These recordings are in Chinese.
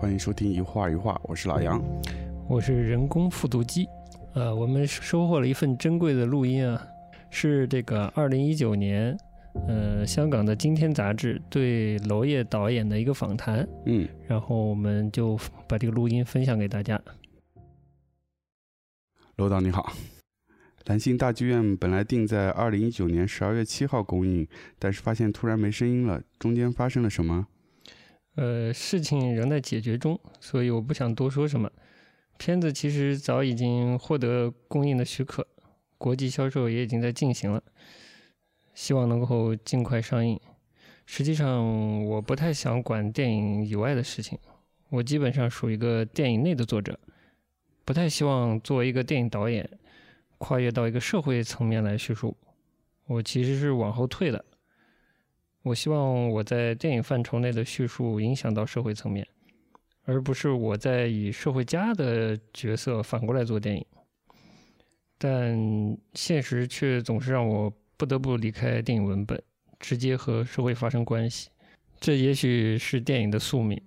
欢迎收听一画一画，我是老杨，我是人工复读机。呃，我们收获了一份珍贵的录音啊，是这个二零一九年，呃，香港的《今天》杂志对娄烨导演的一个访谈。嗯，然后我们就把这个录音分享给大家。娄导你好，蓝星大剧院本来定在二零一九年十二月七号公映，但是发现突然没声音了，中间发生了什么？呃，事情仍在解决中，所以我不想多说什么。片子其实早已经获得公映的许可，国际销售也已经在进行了，希望能够尽快上映。实际上，我不太想管电影以外的事情，我基本上属于一个电影内的作者，不太希望作为一个电影导演跨越到一个社会层面来叙述。我其实是往后退的。我希望我在电影范畴内的叙述影响到社会层面，而不是我在以社会家的角色反过来做电影。但现实却总是让我不得不离开电影文本，直接和社会发生关系。这也许是电影的宿命。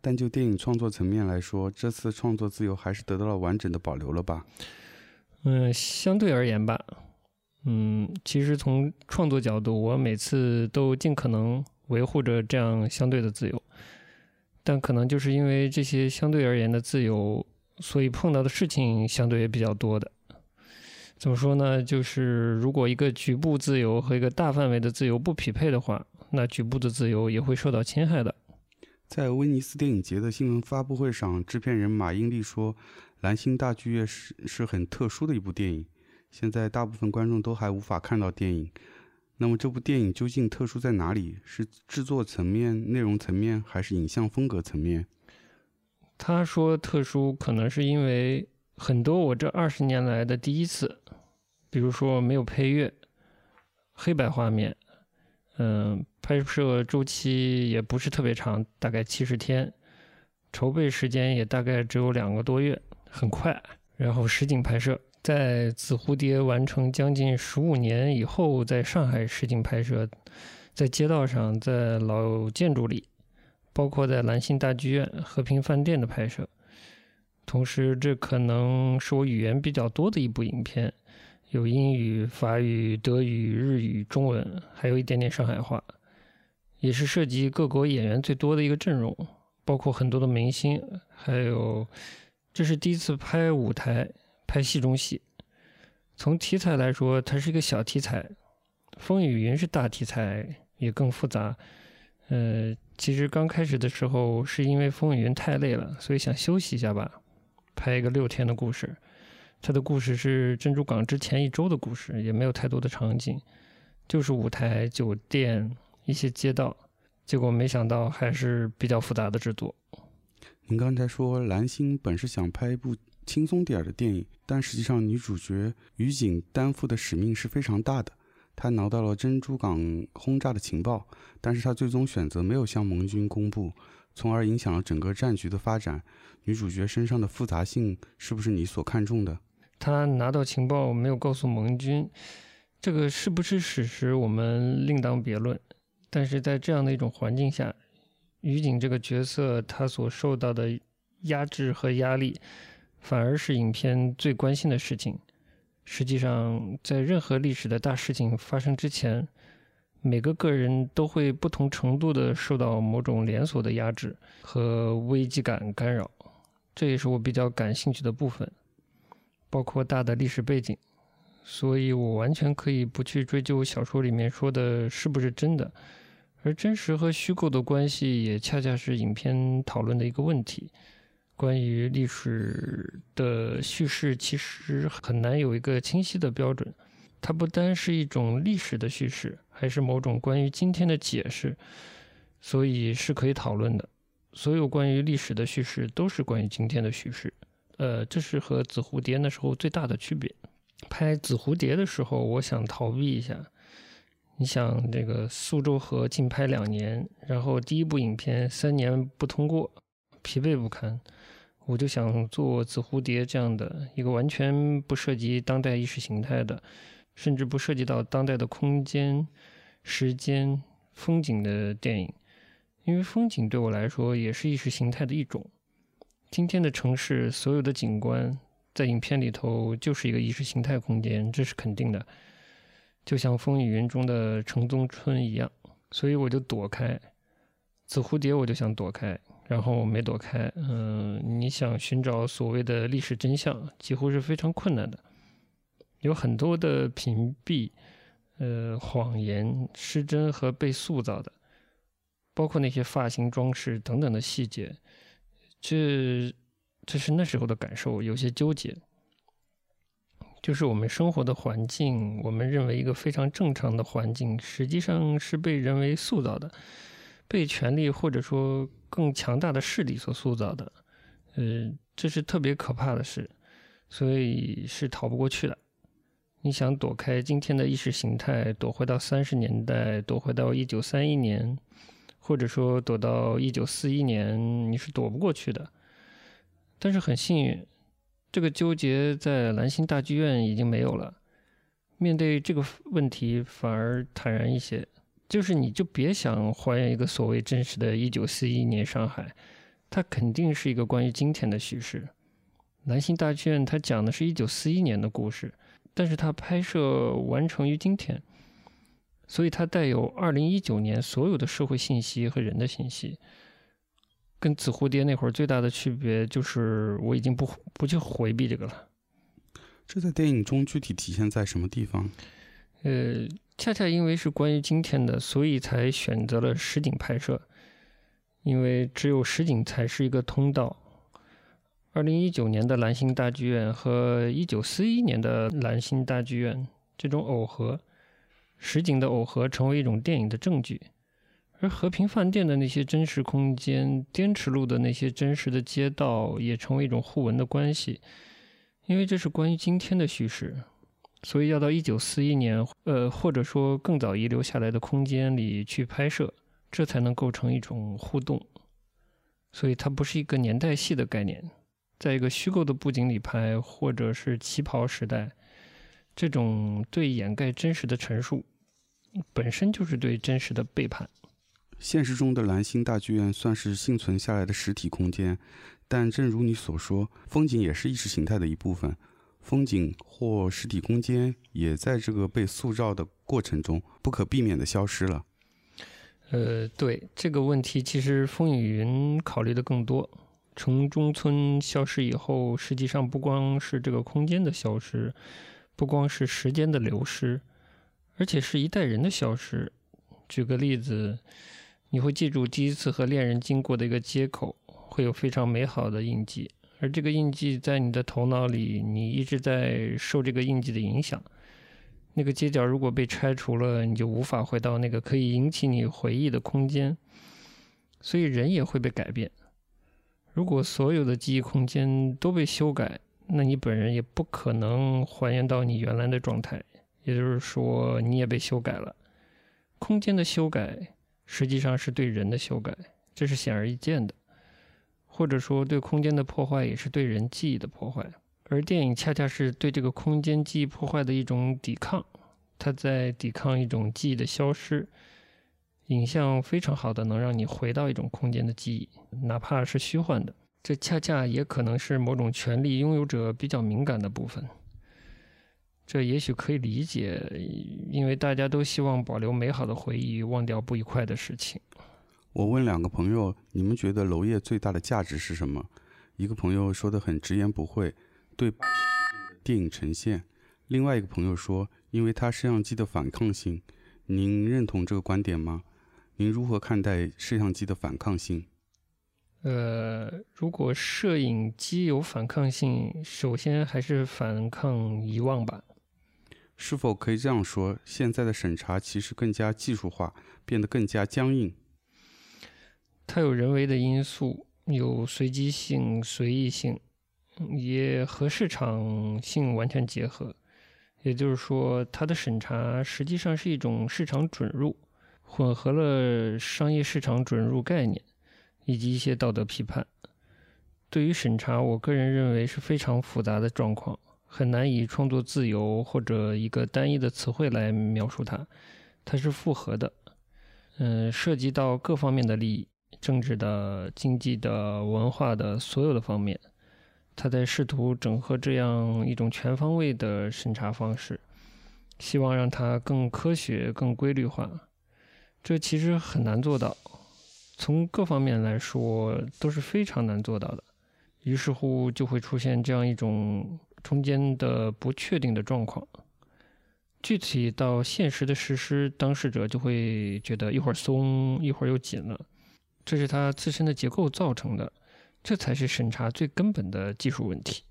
但就电影创作层面来说，这次创作自由还是得到了完整的保留了吧？嗯，相对而言吧。嗯，其实从创作角度，我每次都尽可能维护着这样相对的自由，但可能就是因为这些相对而言的自由，所以碰到的事情相对也比较多的。怎么说呢？就是如果一个局部自由和一个大范围的自由不匹配的话，那局部的自由也会受到侵害的。在威尼斯电影节的新闻发布会上，制片人马英丽说：“蓝星大剧院是是很特殊的一部电影。”现在大部分观众都还无法看到电影，那么这部电影究竟特殊在哪里？是制作层面、内容层面，还是影像风格层面？他说特殊，可能是因为很多我这二十年来的第一次，比如说没有配乐、黑白画面，嗯，拍摄周期也不是特别长，大概七十天，筹备时间也大概只有两个多月，很快，然后实景拍摄。在《紫蝴蝶》完成将近十五年以后，在上海实景拍摄，在街道上，在老建筑里，包括在兰心大剧院、和平饭店的拍摄。同时，这可能是我语言比较多的一部影片，有英语、法语、德语、日语、中文，还有一点点上海话，也是涉及各国演员最多的一个阵容，包括很多的明星，还有这是第一次拍舞台。拍戏中戏，从题材来说，它是一个小题材，《风雨云》是大题材，也更复杂。呃，其实刚开始的时候是因为《风雨云》太累了，所以想休息一下吧，拍一个六天的故事。它的故事是珍珠港之前一周的故事，也没有太多的场景，就是舞台、酒店、一些街道。结果没想到还是比较复杂的制作。您刚才说蓝星本是想拍一部。轻松点儿的电影，但实际上女主角于景担负的使命是非常大的。她拿到了珍珠港轰炸的情报，但是她最终选择没有向盟军公布，从而影响了整个战局的发展。女主角身上的复杂性是不是你所看重的？她拿到情报没有告诉盟军，这个是不是史实我们另当别论。但是在这样的一种环境下，于景这个角色她所受到的压制和压力。反而是影片最关心的事情。实际上，在任何历史的大事情发生之前，每个个人都会不同程度的受到某种连锁的压制和危机感干扰。这也是我比较感兴趣的部分，包括大的历史背景。所以我完全可以不去追究小说里面说的是不是真的，而真实和虚构的关系也恰恰是影片讨论的一个问题。关于历史的叙事，其实很难有一个清晰的标准。它不单是一种历史的叙事，还是某种关于今天的解释，所以是可以讨论的。所有关于历史的叙事都是关于今天的叙事。呃，这是和《紫蝴蝶》那时候最大的区别。拍《紫蝴蝶》的时候，我想逃避一下。你想，这个苏州河禁拍两年，然后第一部影片三年不通过，疲惫不堪。我就想做紫蝴蝶这样的一个完全不涉及当代意识形态的，甚至不涉及到当代的空间、时间、风景的电影，因为风景对我来说也是意识形态的一种。今天的城市所有的景观，在影片里头就是一个意识形态空间，这是肯定的。就像《风雨云》中的城中村一样，所以我就躲开紫蝴蝶，我就想躲开，然后没躲开。嗯，你想寻找所谓的历史真相，几乎是非常困难的，有很多的屏蔽。呃，谎言、失真和被塑造的，包括那些发型、装饰等等的细节，这这是那时候的感受，有些纠结。就是我们生活的环境，我们认为一个非常正常的环境，实际上是被人为塑造的，被权力或者说更强大的势力所塑造的。呃，这是特别可怕的事，所以是逃不过去的。你想躲开今天的意识形态，躲回到三十年代，躲回到一九三一年，或者说躲到一九四一年，你是躲不过去的。但是很幸运，这个纠结在兰心大剧院已经没有了。面对这个问题，反而坦然一些。就是你就别想还原一个所谓真实的一九四一年上海，它肯定是一个关于今天的叙事。兰心大剧院它讲的是一九四一年的故事。但是它拍摄完成于今天，所以它带有二零一九年所有的社会信息和人的信息。跟紫蝴蝶那会儿最大的区别就是，我已经不不去回避这个了。这在电影中具体体现在什么地方？呃，恰恰因为是关于今天的，所以才选择了实景拍摄，因为只有实景才是一个通道。二零一九年的蓝星大剧院和一九四一年的蓝星大剧院这种耦合，实景的耦合成为一种电影的证据，而和平饭店的那些真实空间、滇池路的那些真实的街道也成为一种互文的关系，因为这是关于今天的叙事，所以要到一九四一年，呃，或者说更早遗留下来的空间里去拍摄，这才能构成一种互动，所以它不是一个年代戏的概念。在一个虚构的布景里拍，或者是旗袍时代，这种对掩盖真实的陈述，本身就是对真实的背叛。现实中的蓝星大剧院算是幸存下来的实体空间，但正如你所说，风景也是意识形态的一部分。风景或实体空间也在这个被塑造的过程中不可避免的消失了。呃，对这个问题，其实风雨云考虑的更多。城中村消失以后，实际上不光是这个空间的消失，不光是时间的流失，而且是一代人的消失。举个例子，你会记住第一次和恋人经过的一个街口，会有非常美好的印记，而这个印记在你的头脑里，你一直在受这个印记的影响。那个街角如果被拆除了，你就无法回到那个可以引起你回忆的空间，所以人也会被改变。如果所有的记忆空间都被修改，那你本人也不可能还原到你原来的状态。也就是说，你也被修改了。空间的修改实际上是对人的修改，这是显而易见的。或者说，对空间的破坏也是对人记忆的破坏。而电影恰恰是对这个空间记忆破坏的一种抵抗，它在抵抗一种记忆的消失。影像非常好的，能让你回到一种空间的记忆，哪怕是虚幻的。这恰恰也可能是某种权力拥有者比较敏感的部分。这也许可以理解，因为大家都希望保留美好的回忆，忘掉不愉快的事情。我问两个朋友，你们觉得娄烨最大的价值是什么？一个朋友说的很直言不讳，对电影呈现。另外一个朋友说，因为他摄像机的反抗性。您认同这个观点吗？您如何看待摄像机的反抗性？呃，如果摄影机有反抗性，首先还是反抗遗忘吧。是否可以这样说？现在的审查其实更加技术化，变得更加僵硬。它有人为的因素，有随机性、随意性，也和市场性完全结合。也就是说，它的审查实际上是一种市场准入。混合了商业市场准入概念以及一些道德批判。对于审查，我个人认为是非常复杂的状况，很难以创作自由或者一个单一的词汇来描述它。它是复合的，嗯，涉及到各方面的利益。政治的、经济的、文化的所有的方面，他在试图整合这样一种全方位的审查方式，希望让它更科学、更规律化。这其实很难做到，从各方面来说都是非常难做到的。于是乎，就会出现这样一种中间的不确定的状况。具体到现实的实施，当事者就会觉得一会儿松，一会儿又紧了，这是它自身的结构造成的，这才是审查最根本的技术问题。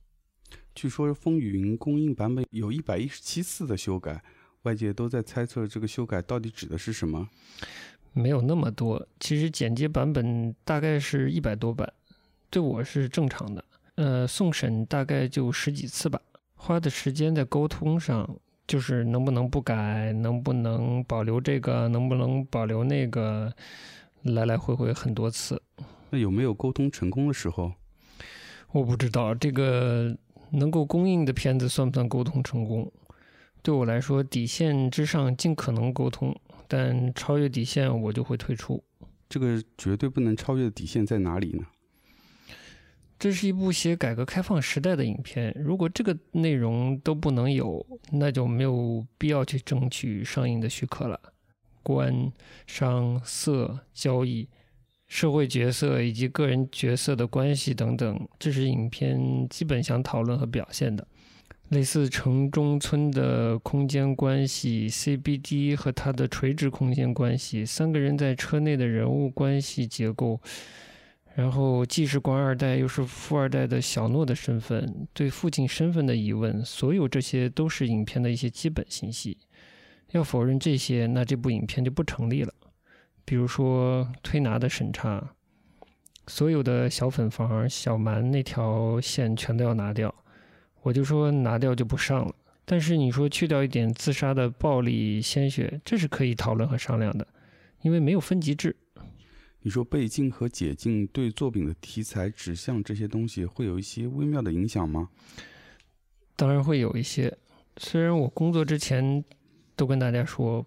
据说风雨云供应版本有一百一十七次的修改，外界都在猜测这个修改到底指的是什么。没有那么多，其实剪接版本大概是一百多版，对我是正常的。呃，送审大概就十几次吧，花的时间在沟通上。就是能不能不改，能不能保留这个，能不能保留那个，来来回回很多次。那有没有沟通成功的时候？我不知道这个能够供应的片子算不算沟通成功？对我来说，底线之上尽可能沟通，但超越底线我就会退出。这个绝对不能超越的底线在哪里呢？这是一部写改革开放时代的影片，如果这个内容都不能有，那就没有必要去争取上映的许可了。官、商、色、交易、社会角色以及个人角色的关系等等，这是影片基本想讨论和表现的。类似城中村的空间关系、CBD 和它的垂直空间关系、三个人在车内的人物关系结构。然后既是官二代又是富二代的小诺的身份，对父亲身份的疑问，所有这些都是影片的一些基本信息。要否认这些，那这部影片就不成立了。比如说推拿的审查，所有的小粉房、小蛮那条线全都要拿掉。我就说拿掉就不上了。但是你说去掉一点自杀的暴力鲜血，这是可以讨论和商量的，因为没有分级制。你说被禁和解禁对作品的题材指向这些东西会有一些微妙的影响吗？当然会有一些。虽然我工作之前都跟大家说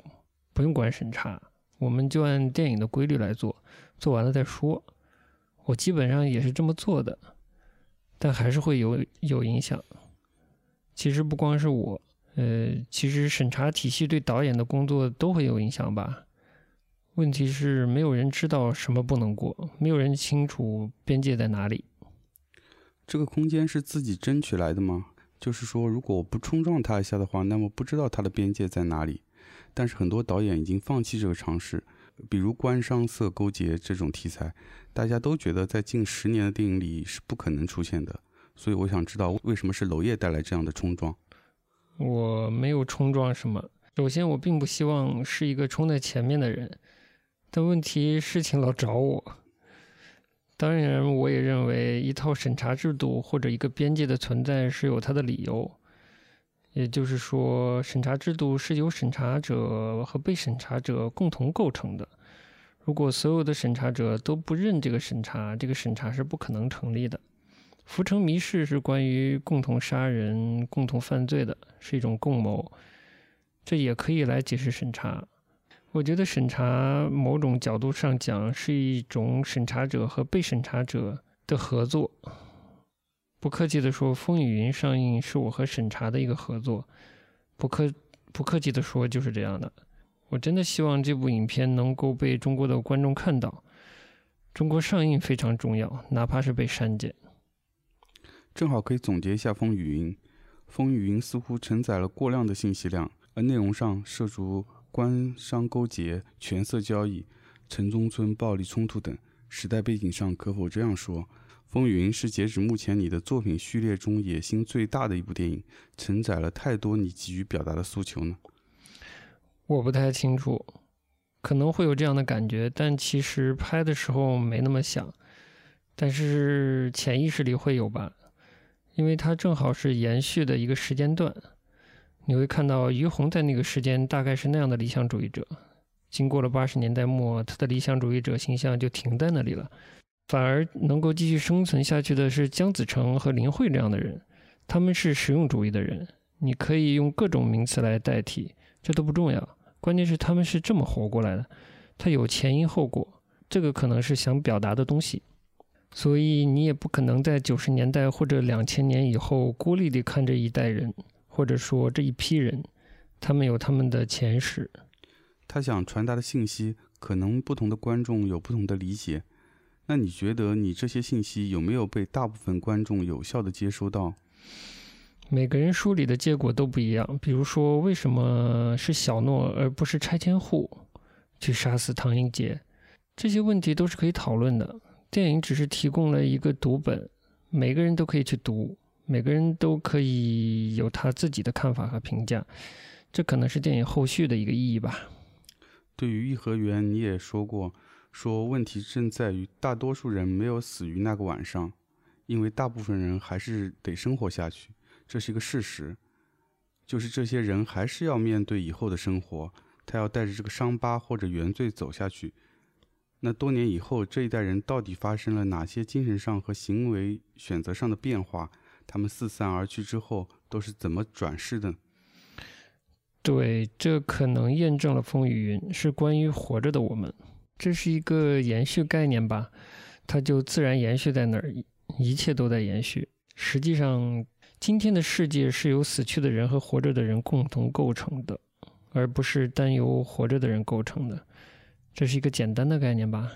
不用管审查，我们就按电影的规律来做，做完了再说。我基本上也是这么做的，但还是会有有影响。其实不光是我，呃，其实审查体系对导演的工作都会有影响吧。问题是没有人知道什么不能过，没有人清楚边界在哪里。这个空间是自己争取来的吗？就是说，如果我不冲撞它一下的话，那么不知道它的边界在哪里。但是很多导演已经放弃这个尝试，比如官商色勾结这种题材，大家都觉得在近十年的电影里是不可能出现的。所以我想知道，为什么是娄烨带来这样的冲撞？我没有冲撞什么。首先，我并不希望是一个冲在前面的人。但问题，事情老找我。当然，我也认为一套审查制度或者一个边界的存在是有它的理由。也就是说，审查制度是由审查者和被审查者共同构成的。如果所有的审查者都不认这个审查，这个审查是不可能成立的。浮城谜事是关于共同杀人、共同犯罪的，是一种共谋，这也可以来解释审查。我觉得审查某种角度上讲是一种审查者和被审查者的合作。不客气地说，《风雨云》上映是我和审查的一个合作。不客不客气地说，就是这样的。我真的希望这部影片能够被中国的观众看到。中国上映非常重要，哪怕是被删减。正好可以总结一下《风雨云》。《风雨云》似乎承载了过量的信息量，而内容上涉足。官商勾结、权色交易、城中村暴力冲突等时代背景上，可否这样说，《风云》是截止目前你的作品序列中野心最大的一部电影，承载了太多你急于表达的诉求呢？我不太清楚，可能会有这样的感觉，但其实拍的时候没那么想，但是潜意识里会有吧，因为它正好是延续的一个时间段。你会看到于洪在那个时间大概是那样的理想主义者，经过了八十年代末，他的理想主义者形象就停在那里了，反而能够继续生存下去的是姜子成和林慧这样的人，他们是实用主义的人，你可以用各种名词来代替，这都不重要，关键是他们是这么活过来的，他有前因后果，这个可能是想表达的东西。所以你也不可能在九十年代或者两千年以后孤立地看这一代人，或者说这一批人，他们有他们的前史。他想传达的信息，可能不同的观众有不同的理解。那你觉得你这些信息有没有被大部分观众有效的接收到？每个人梳理的结果都不一样。比如说，为什么是小诺而不是拆迁户去杀死唐英杰？这些问题都是可以讨论的。电影只是提供了一个读本，每个人都可以去读，每个人都可以有他自己的看法和评价，这可能是电影后续的一个意义吧。对于颐和园，你也说过，说问题正在于大多数人没有死于那个晚上，因为大部分人还是得生活下去，这是一个事实，就是这些人还是要面对以后的生活，他要带着这个伤疤或者原罪走下去。那多年以后，这一代人到底发生了哪些精神上和行为选择上的变化？他们四散而去之后，都是怎么转世的？对，这可能验证了风雨云是关于活着的我们，这是一个延续概念吧？它就自然延续在那儿，一切都在延续。实际上，今天的世界是由死去的人和活着的人共同构成的，而不是单由活着的人构成的。这是一个简单的概念吧，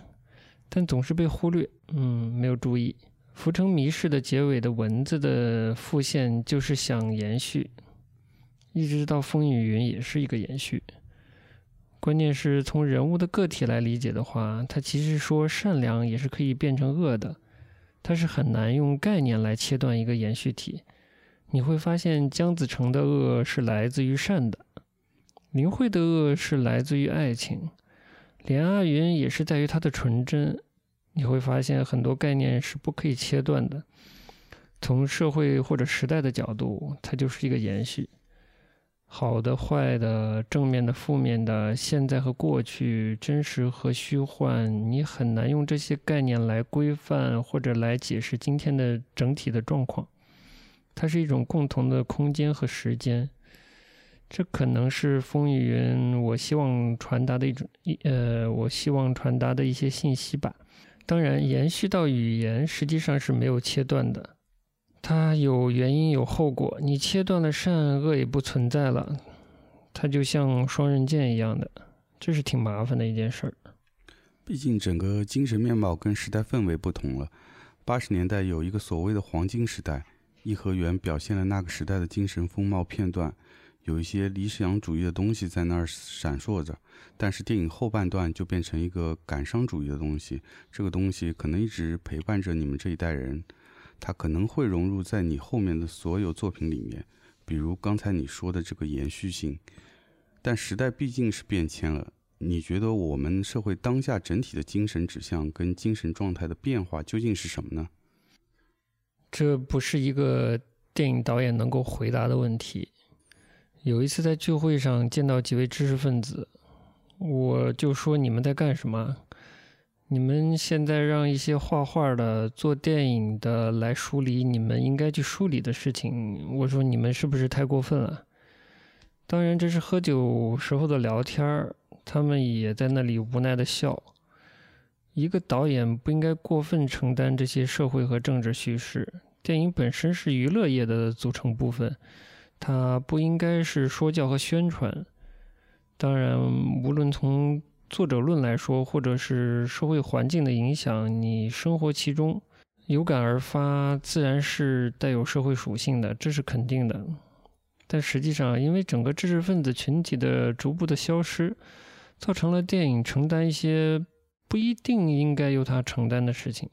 但总是被忽略。嗯，没有注意《浮城谜事》的结尾的文字的复现，就是想延续，一直到《风雨云》也是一个延续。关键是从人物的个体来理解的话，它其实说善良也是可以变成恶的，它是很难用概念来切断一个延续体。你会发现姜子成的恶是来自于善的，林慧的恶是来自于爱情。连阿云也是在于他的纯真，你会发现很多概念是不可以切断的。从社会或者时代的角度，它就是一个延续。好的、坏的、正面的、负面的、现在和过去、真实和虚幻，你很难用这些概念来规范或者来解释今天的整体的状况。它是一种共同的空间和时间。这可能是风雨云我希望传达的一种一呃，我希望传达的一些信息吧。当然，延续到语言实际上是没有切断的，它有原因有后果。你切断了善恶也不存在了，它就像双刃剑一样的，这是挺麻烦的一件事儿。毕竟整个精神面貌跟时代氛围不同了。八十年代有一个所谓的黄金时代，颐和园表现了那个时代的精神风貌片段。有一些理想主义的东西在那儿闪烁着，但是电影后半段就变成一个感伤主义的东西。这个东西可能一直陪伴着你们这一代人，它可能会融入在你后面的所有作品里面，比如刚才你说的这个延续性。但时代毕竟是变迁了，你觉得我们社会当下整体的精神指向跟精神状态的变化究竟是什么呢？这不是一个电影导演能够回答的问题。有一次在聚会上见到几位知识分子，我就说：“你们在干什么？你们现在让一些画画的、做电影的来梳理你们应该去梳理的事情。”我说：“你们是不是太过分了？”当然，这是喝酒时候的聊天，他们也在那里无奈的笑。一个导演不应该过分承担这些社会和政治叙事，电影本身是娱乐业的组成部分。它不应该是说教和宣传。当然，无论从作者论来说，或者是社会环境的影响，你生活其中，有感而发，自然是带有社会属性的，这是肯定的。但实际上，因为整个知识分子群体的逐步的消失，造成了电影承担一些不一定应该由他承担的事情。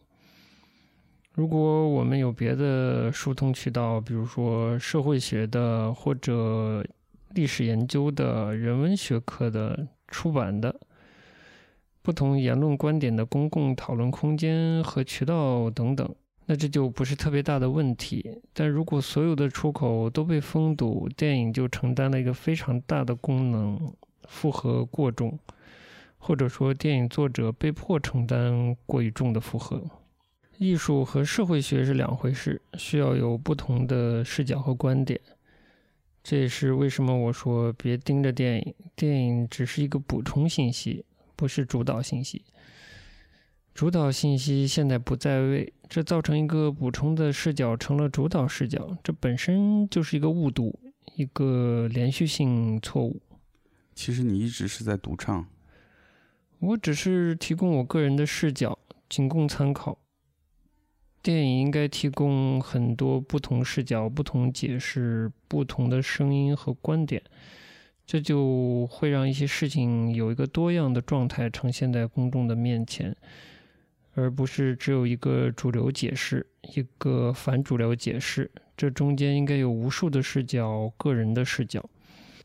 如果我们有别的疏通渠道，比如说社会学的或者历史研究的、人文学科的、出版的不同言论观点的公共讨论空间和渠道等等，那这就不是特别大的问题。但如果所有的出口都被封堵，电影就承担了一个非常大的功能负荷过重，或者说电影作者被迫承担过于重的负荷。艺术和社会学是两回事，需要有不同的视角和观点。这也是为什么我说别盯着电影，电影只是一个补充信息，不是主导信息。主导信息现在不在位，这造成一个补充的视角成了主导视角，这本身就是一个误读，一个连续性错误。其实你一直是在独唱，我只是提供我个人的视角，仅供参考。电影应该提供很多不同视角、不同解释、不同的声音和观点，这就会让一些事情有一个多样的状态呈现在公众的面前，而不是只有一个主流解释、一个反主流解释。这中间应该有无数的视角、个人的视角，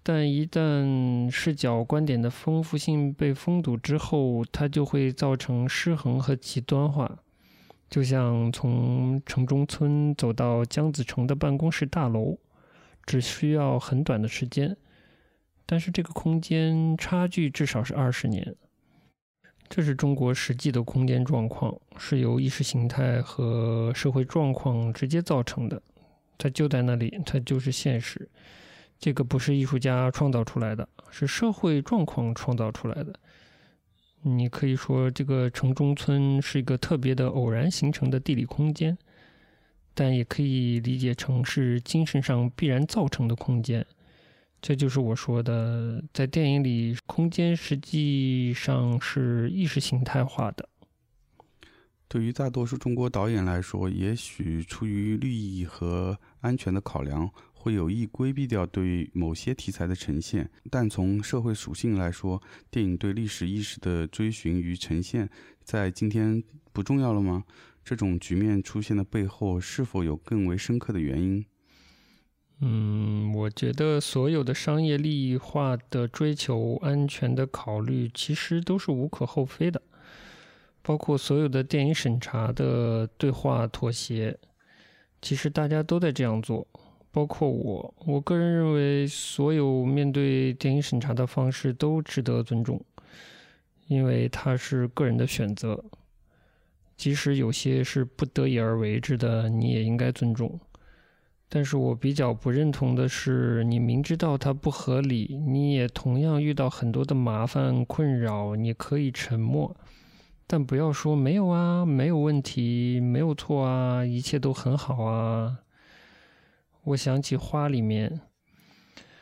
但一旦视角、观点的丰富性被封堵之后，它就会造成失衡和极端化。就像从城中村走到江子成的办公室大楼，只需要很短的时间，但是这个空间差距至少是二十年。这是中国实际的空间状况，是由意识形态和社会状况直接造成的。它就在那里，它就是现实。这个不是艺术家创造出来的，是社会状况创造出来的。你可以说，这个城中村是一个特别的偶然形成的地理空间，但也可以理解成是精神上必然造成的空间。这就是我说的，在电影里，空间实际上是意识形态化的。对于大多数中国导演来说，也许出于利益和安全的考量。会有意规避掉对某些题材的呈现，但从社会属性来说，电影对历史意识的追寻与呈现，在今天不重要了吗？这种局面出现的背后，是否有更为深刻的原因？嗯，我觉得所有的商业利益化的追求、安全的考虑，其实都是无可厚非的，包括所有的电影审查的对话妥协，其实大家都在这样做。包括我，我个人认为，所有面对电影审查的方式都值得尊重，因为它是个人的选择，即使有些是不得已而为之的，你也应该尊重。但是我比较不认同的是，你明知道它不合理，你也同样遇到很多的麻烦困扰，你可以沉默，但不要说没有啊，没有问题，没有错啊，一切都很好啊。我想起《花》里面，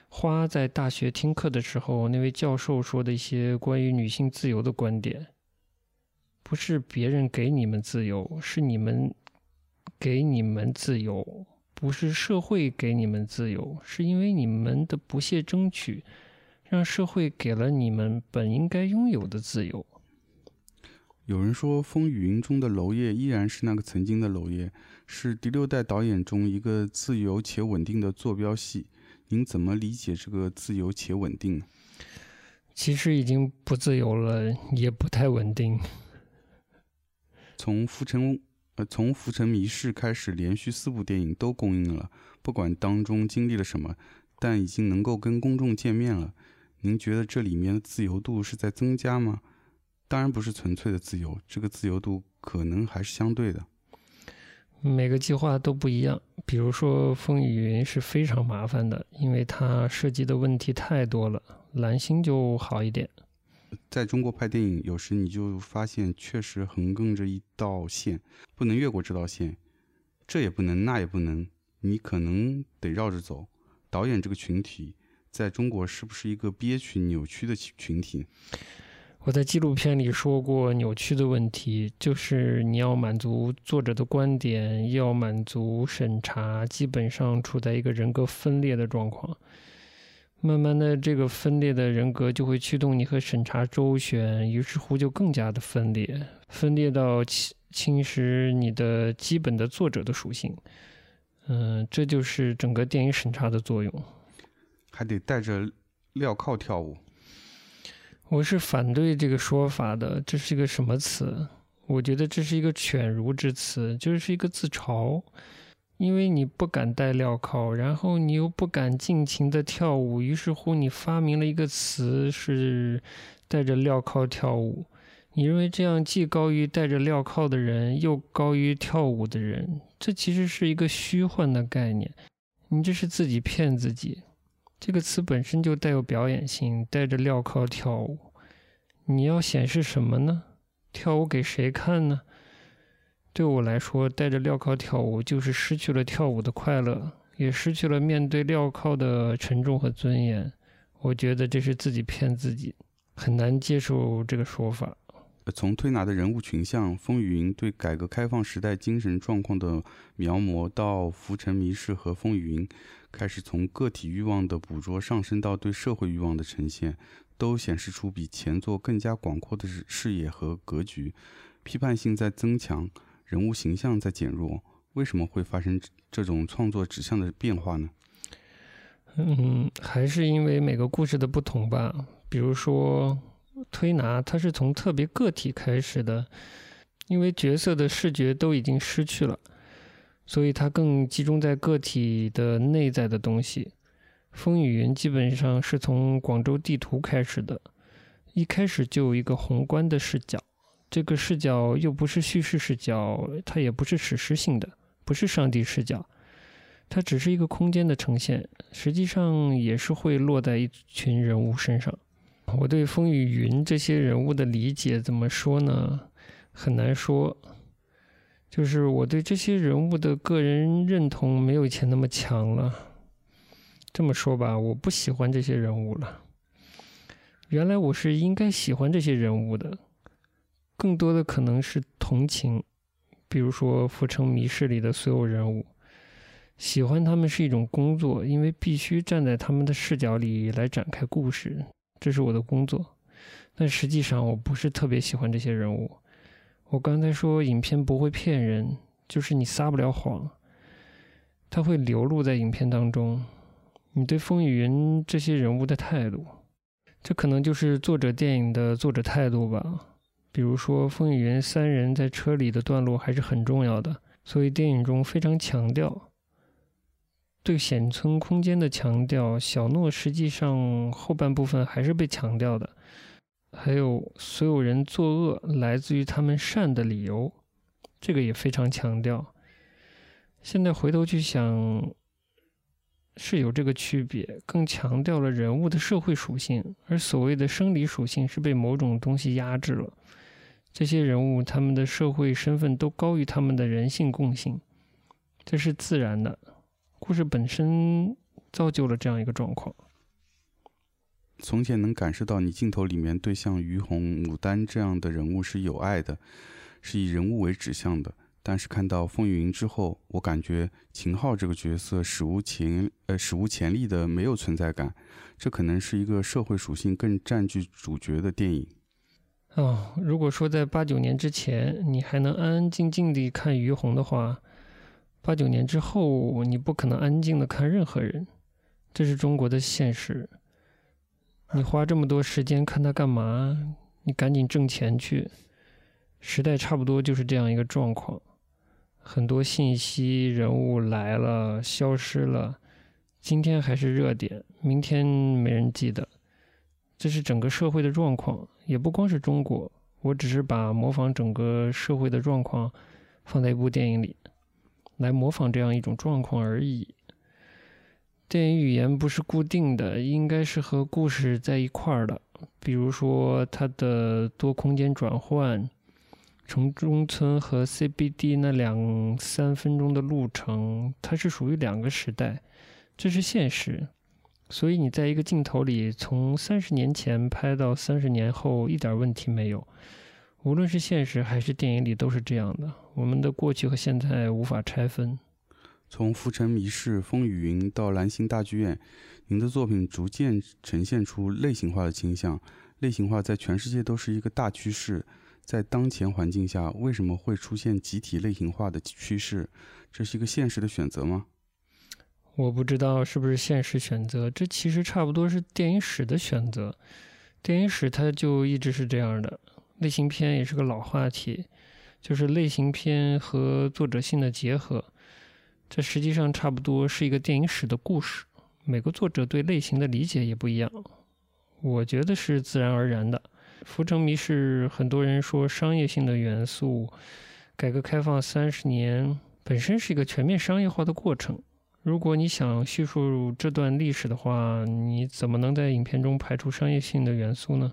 花在大学听课的时候，那位教授说的一些关于女性自由的观点，不是别人给你们自由，是你们给你们自由，不是社会给你们自由，是因为你们的不懈争取，让社会给了你们本应该拥有的自由。有人说，《风雨云》中的娄烨依然是那个曾经的娄烨，是第六代导演中一个自由且稳定的坐标系。您怎么理解这个自由且稳定？其实已经不自由了，也不太稳定。从《浮沉》呃，从《浮沉迷事》开始，连续四部电影都公映了，不管当中经历了什么，但已经能够跟公众见面了。您觉得这里面的自由度是在增加吗？当然不是纯粹的自由，这个自由度可能还是相对的。每个计划都不一样，比如说《风雨云》是非常麻烦的，因为它涉及的问题太多了。蓝星就好一点。在中国拍电影，有时你就发现确实横亘着一道线，不能越过这道线，这也不能，那也不能，你可能得绕着走。导演这个群体，在中国是不是一个憋屈、扭曲的群体？我在纪录片里说过，扭曲的问题就是你要满足作者的观点，要满足审查，基本上处在一个人格分裂的状况。慢慢的，这个分裂的人格就会驱动你和审查周旋，于是乎就更加的分裂，分裂到侵侵蚀你的基本的作者的属性。嗯，这就是整个电影审查的作用。还得带着镣铐跳舞。我是反对这个说法的，这是一个什么词？我觉得这是一个犬儒之词，就是一个自嘲。因为你不敢戴镣铐，然后你又不敢尽情的跳舞，于是乎你发明了一个词，是戴着镣铐跳舞。你认为这样既高于戴着镣铐的人，又高于跳舞的人，这其实是一个虚幻的概念。你这是自己骗自己。这个词本身就带有表演性，戴着镣铐跳舞，你要显示什么呢？跳舞给谁看呢？对我来说，带着镣铐跳舞就是失去了跳舞的快乐，也失去了面对镣铐的沉重和尊严。我觉得这是自己骗自己，很难接受这个说法。从推拿的人物群像风雨云对改革开放时代精神状况的描摹，到浮沉迷失和风雨云开始从个体欲望的捕捉上升到对社会欲望的呈现，都显示出比前作更加广阔的视野和格局。批判性在增强，人物形象在减弱。为什么会发生这种创作指向的变化呢？嗯，还是因为每个故事的不同吧。比如说。推拿，它是从特别个体开始的，因为角色的视觉都已经失去了，所以它更集中在个体的内在的东西。风雨云基本上是从广州地图开始的，一开始就有一个宏观的视角，这个视角又不是叙事视角，它也不是史诗性的，不是上帝视角，它只是一个空间的呈现，实际上也是会落在一群人物身上。我对风雨云这些人物的理解怎么说呢？很难说。就是我对这些人物的个人认同没有以前那么强了。这么说吧，我不喜欢这些人物了。原来我是应该喜欢这些人物的，更多的可能是同情。比如说《浮城谜事》里的所有人物，喜欢他们是一种工作，因为必须站在他们的视角里来展开故事。这是我的工作，但实际上我不是特别喜欢这些人物。我刚才说影片不会骗人，就是你撒不了谎，它会流露在影片当中。你对风雨云这些人物的态度，这可能就是作者电影的作者态度吧。比如说风雨云三人在车里的段落还是很重要的，所以电影中非常强调。对显村空间的强调，小诺实际上后半部分还是被强调的。还有所有人作恶来自于他们善的理由，这个也非常强调。现在回头去想，是有这个区别，更强调了人物的社会属性，而所谓的生理属性是被某种东西压制了。这些人物他们的社会身份都高于他们的人性共性，这是自然的。故事本身造就了这样一个状况。从前能感受到你镜头里面对像于红、牡丹这样的人物是有爱的，是以人物为指向的。但是看到风云之后，我感觉秦昊这个角色史无前呃史无前例的没有存在感。这可能是一个社会属性更占据主角的电影。哦，如果说在八九年之前你还能安安静静地看于红的话。八九年之后，你不可能安静的看任何人，这是中国的现实。你花这么多时间看他干嘛？你赶紧挣钱去。时代差不多就是这样一个状况，很多信息人物来了，消失了，今天还是热点，明天没人记得。这是整个社会的状况，也不光是中国。我只是把模仿整个社会的状况放在一部电影里。来模仿这样一种状况而已。电影语言不是固定的，应该是和故事在一块儿的。比如说，它的多空间转换，城中村和 CBD 那两三分钟的路程，它是属于两个时代，这是现实。所以你在一个镜头里，从三十年前拍到三十年后，一点问题没有。无论是现实还是电影里都是这样的。我们的过去和现在无法拆分。从《浮沉迷事》《风雨云》到《蓝星大剧院》，您的作品逐渐呈现出类型化的倾向。类型化在全世界都是一个大趋势。在当前环境下，为什么会出现集体类型化的趋势？这是一个现实的选择吗？我不知道是不是现实选择，这其实差不多是电影史的选择。电影史它就一直是这样的。类型片也是个老话题，就是类型片和作者性的结合。这实际上差不多是一个电影史的故事。每个作者对类型的理解也不一样，我觉得是自然而然的。《浮城谜事》很多人说商业性的元素，改革开放三十年本身是一个全面商业化的过程。如果你想叙述这段历史的话，你怎么能在影片中排除商业性的元素呢？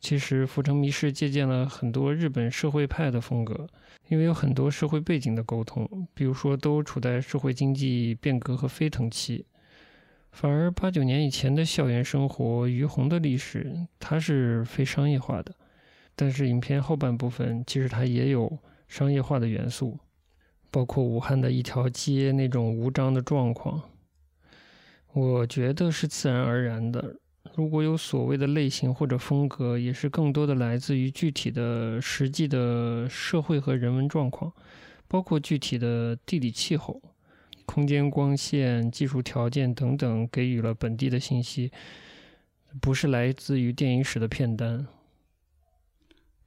其实《浮城谜事》借鉴了很多日本社会派的风格，因为有很多社会背景的沟通，比如说都处在社会经济变革和飞腾期。反而八九年以前的校园生活，于洪的历史，它是非商业化的。但是影片后半部分，其实它也有商业化的元素，包括武汉的一条街那种无章的状况。我觉得是自然而然的。如果有所谓的类型或者风格，也是更多的来自于具体的实际的社会和人文状况，包括具体的地理气候。空间、光线、技术条件等等，给予了本地的信息，不是来自于电影史的片单。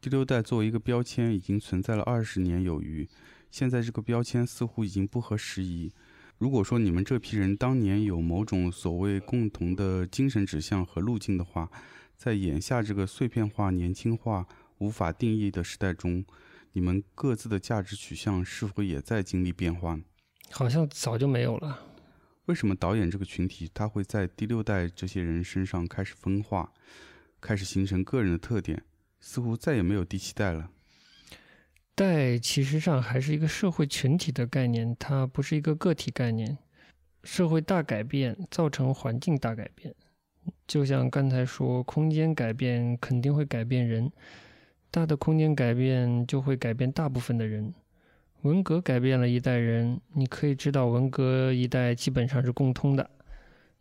第六代作为一个标签，已经存在了二十年有余，现在这个标签似乎已经不合时宜。如果说你们这批人当年有某种所谓共同的精神指向和路径的话，在眼下这个碎片化、年轻化、无法定义的时代中，你们各自的价值取向是否也在经历变化？好像早就没有了。为什么导演这个群体他会在第六代这些人身上开始分化，开始形成个人的特点？似乎再也没有第七代了。代其实上还是一个社会群体的概念，它不是一个个体概念。社会大改变造成环境大改变，就像刚才说，空间改变肯定会改变人，大的空间改变就会改变大部分的人。文革改变了一代人，你可以知道，文革一代基本上是共通的，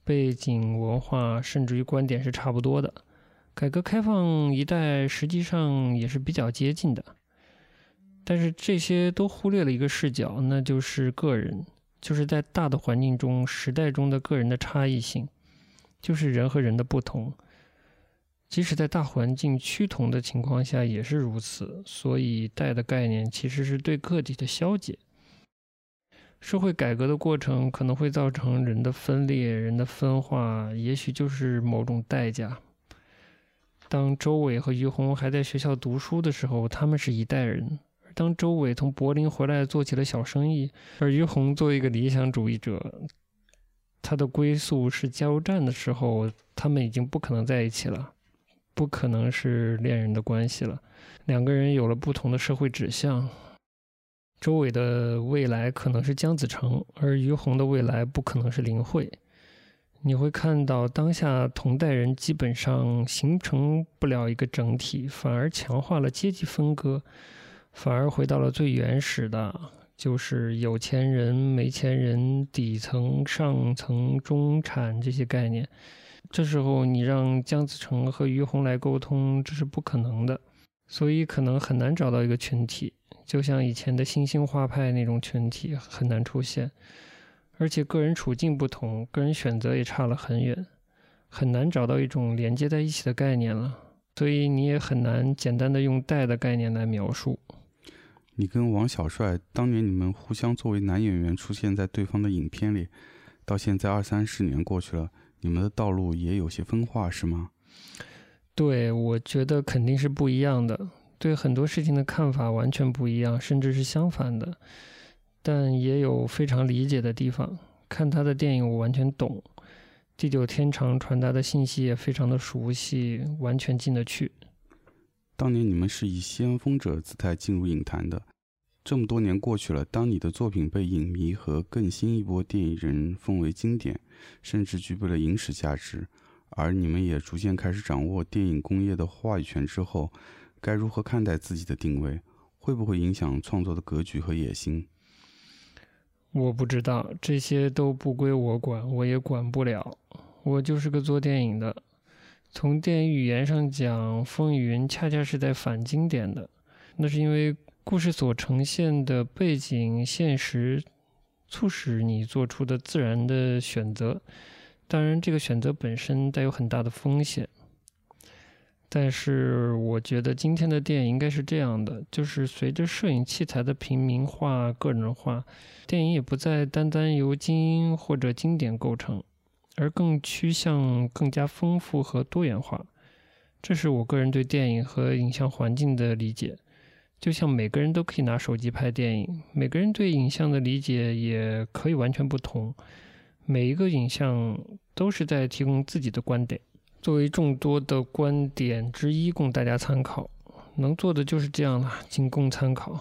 背景、文化甚至于观点是差不多的。改革开放一代实际上也是比较接近的，但是这些都忽略了一个视角，那就是个人，就是在大的环境中、时代中的个人的差异性，就是人和人的不同。即使在大环境趋同的情况下也是如此，所以“代”的概念其实是对个体的消解。社会改革的过程可能会造成人的分裂、人的分化，也许就是某种代价。当周伟和于洪还在学校读书的时候，他们是一代人；当周伟从柏林回来做起了小生意，而于洪作为一个理想主义者，他的归宿是加油站的时候，他们已经不可能在一起了。不可能是恋人的关系了，两个人有了不同的社会指向。周伟的未来可能是姜子成，而于洪的未来不可能是林慧。你会看到当下同代人基本上形成不了一个整体，反而强化了阶级分割，反而回到了最原始的，就是有钱人、没钱人、底层、上层、中产这些概念。这时候你让姜子成和于洪来沟通，这是不可能的，所以可能很难找到一个群体，就像以前的新兴画派那种群体很难出现，而且个人处境不同，个人选择也差了很远，很难找到一种连接在一起的概念了，所以你也很难简单的用代的概念来描述。你跟王小帅当年你们互相作为男演员出现在对方的影片里，到现在二三十年过去了。你们的道路也有些分化，是吗？对，我觉得肯定是不一样的，对很多事情的看法完全不一样，甚至是相反的。但也有非常理解的地方。看他的电影，我完全懂，《地久天长》传达的信息也非常的熟悉，完全进得去。当年你们是以先锋者姿态进入影坛的。这么多年过去了，当你的作品被影迷和更新一波电影人奉为经典，甚至具备了影史价值，而你们也逐渐开始掌握电影工业的话语权之后，该如何看待自己的定位？会不会影响创作的格局和野心？我不知道，这些都不归我管，我也管不了。我就是个做电影的。从电影语言上讲，《风云》恰恰是在反经典的，那是因为。故事所呈现的背景现实，促使你做出的自然的选择。当然，这个选择本身带有很大的风险。但是，我觉得今天的电影应该是这样的：就是随着摄影器材的平民化、个人化，电影也不再单单由精英或者经典构成，而更趋向更加丰富和多元化。这是我个人对电影和影像环境的理解。就像每个人都可以拿手机拍电影，每个人对影像的理解也可以完全不同。每一个影像都是在提供自己的观点，作为众多的观点之一，供大家参考。能做的就是这样了，仅供参考。